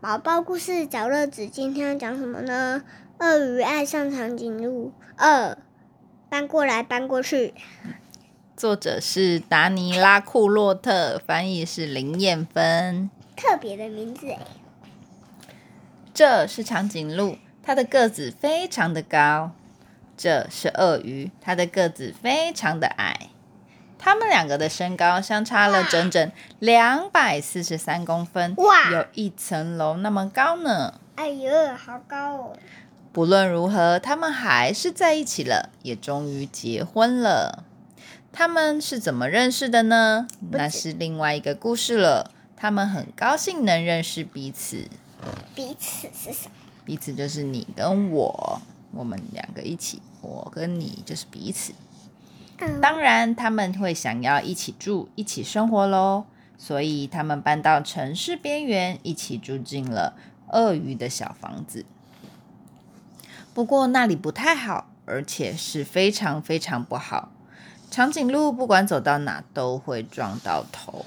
宝宝故事找乐子，今天要讲什么呢？鳄鱼爱上长颈鹿二，搬过来搬过去。作者是达尼拉库洛特，翻译是林燕芬。特别的名字哎。这是长颈鹿，它的个子非常的高。这是鳄鱼，它的个子非常的矮。他们两个的身高相差了整整两百四十三公分，哇，有一层楼那么高呢！哎呦，好高哦！不论如何，他们还是在一起了，也终于结婚了。他们是怎么认识的呢？那是另外一个故事了。他们很高兴能认识彼此。彼此是什么？彼此就是你跟我，我们两个一起，我跟你就是彼此。当然，他们会想要一起住、一起生活喽。所以，他们搬到城市边缘，一起住进了鳄鱼的小房子。不过，那里不太好，而且是非常非常不好。长颈鹿不管走到哪都会撞到头。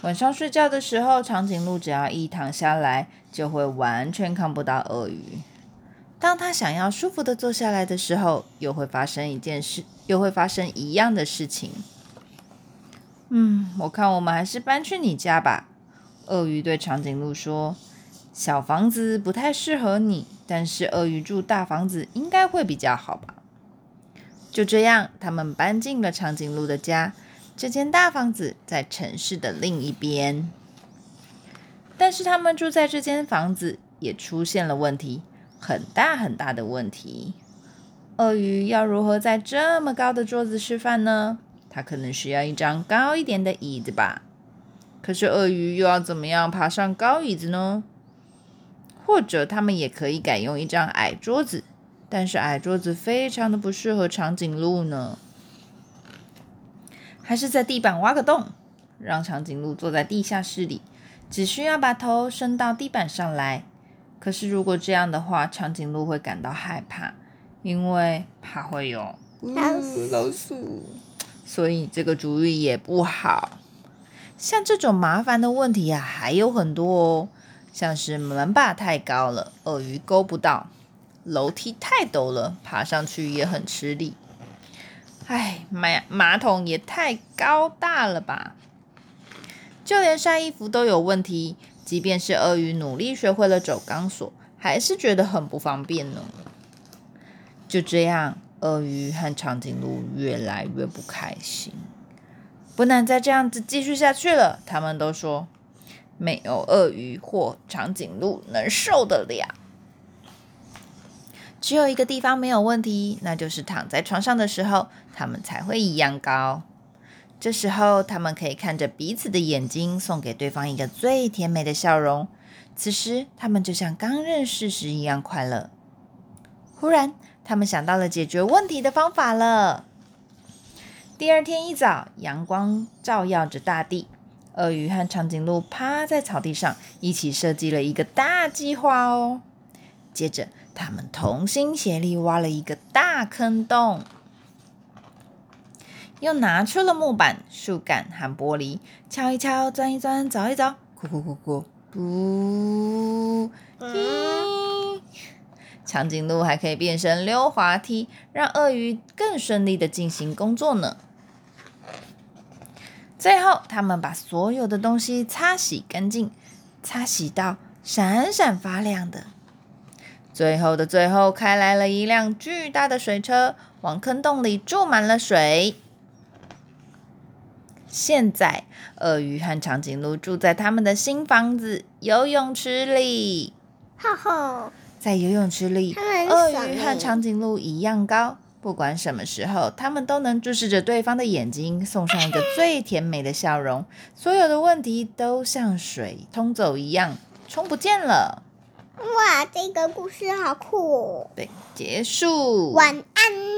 晚上睡觉的时候，长颈鹿只要一躺下来，就会完全看不到鳄鱼。当他想要舒服的坐下来的时候，又会发生一件事，又会发生一样的事情。嗯，我看我们还是搬去你家吧。鳄鱼对长颈鹿说：“小房子不太适合你，但是鳄鱼住大房子应该会比较好吧。”就这样，他们搬进了长颈鹿的家。这间大房子在城市的另一边，但是他们住在这间房子也出现了问题。很大很大的问题，鳄鱼要如何在这么高的桌子吃饭呢？它可能需要一张高一点的椅子吧。可是鳄鱼又要怎么样爬上高椅子呢？或者他们也可以改用一张矮桌子，但是矮桌子非常的不适合长颈鹿呢。还是在地板挖个洞，让长颈鹿坐在地下室里，只需要把头伸到地板上来。可是，如果这样的话，长颈鹿会感到害怕，因为怕会有老鼠，所以这个主意也不好。像这种麻烦的问题呀，还有很多哦，像是门把太高了，鳄鱼勾不到；楼梯太陡了，爬上去也很吃力。哎，马马桶也太高大了吧？就连晒衣服都有问题。即便是鳄鱼努力学会了走钢索，还是觉得很不方便呢。就这样，鳄鱼和长颈鹿越来越不开心，不能再这样子继续下去了。他们都说，没有鳄鱼或长颈鹿能受得了。只有一个地方没有问题，那就是躺在床上的时候，他们才会一样高。这时候，他们可以看着彼此的眼睛，送给对方一个最甜美的笑容。此时，他们就像刚认识时一样快乐。忽然，他们想到了解决问题的方法了。第二天一早，阳光照耀着大地，鳄鱼和长颈鹿趴在草地上，一起设计了一个大计划哦。接着，他们同心协力挖了一个大坑洞。又拿出了木板、树干和玻璃，敲一敲，钻一钻，凿一凿，咕咕咕咕，不，长颈鹿还可以变身溜滑梯，让鳄鱼更顺利的进行工作呢。最后，他们把所有的东西擦洗干净，擦洗到闪闪发亮的。最后的最后，开来了一辆巨大的水车，往坑洞里注满了水。现在，鳄鱼和长颈鹿住在他们的新房子游泳池里。哈哈，在游泳池里，鳄鱼和长颈鹿一样高。不管什么时候，他们都能注视着对方的眼睛，送上一个最甜美的笑容。所有的问题都像水冲走一样，冲不见了。哇，这个故事好酷！对，结束。晚安。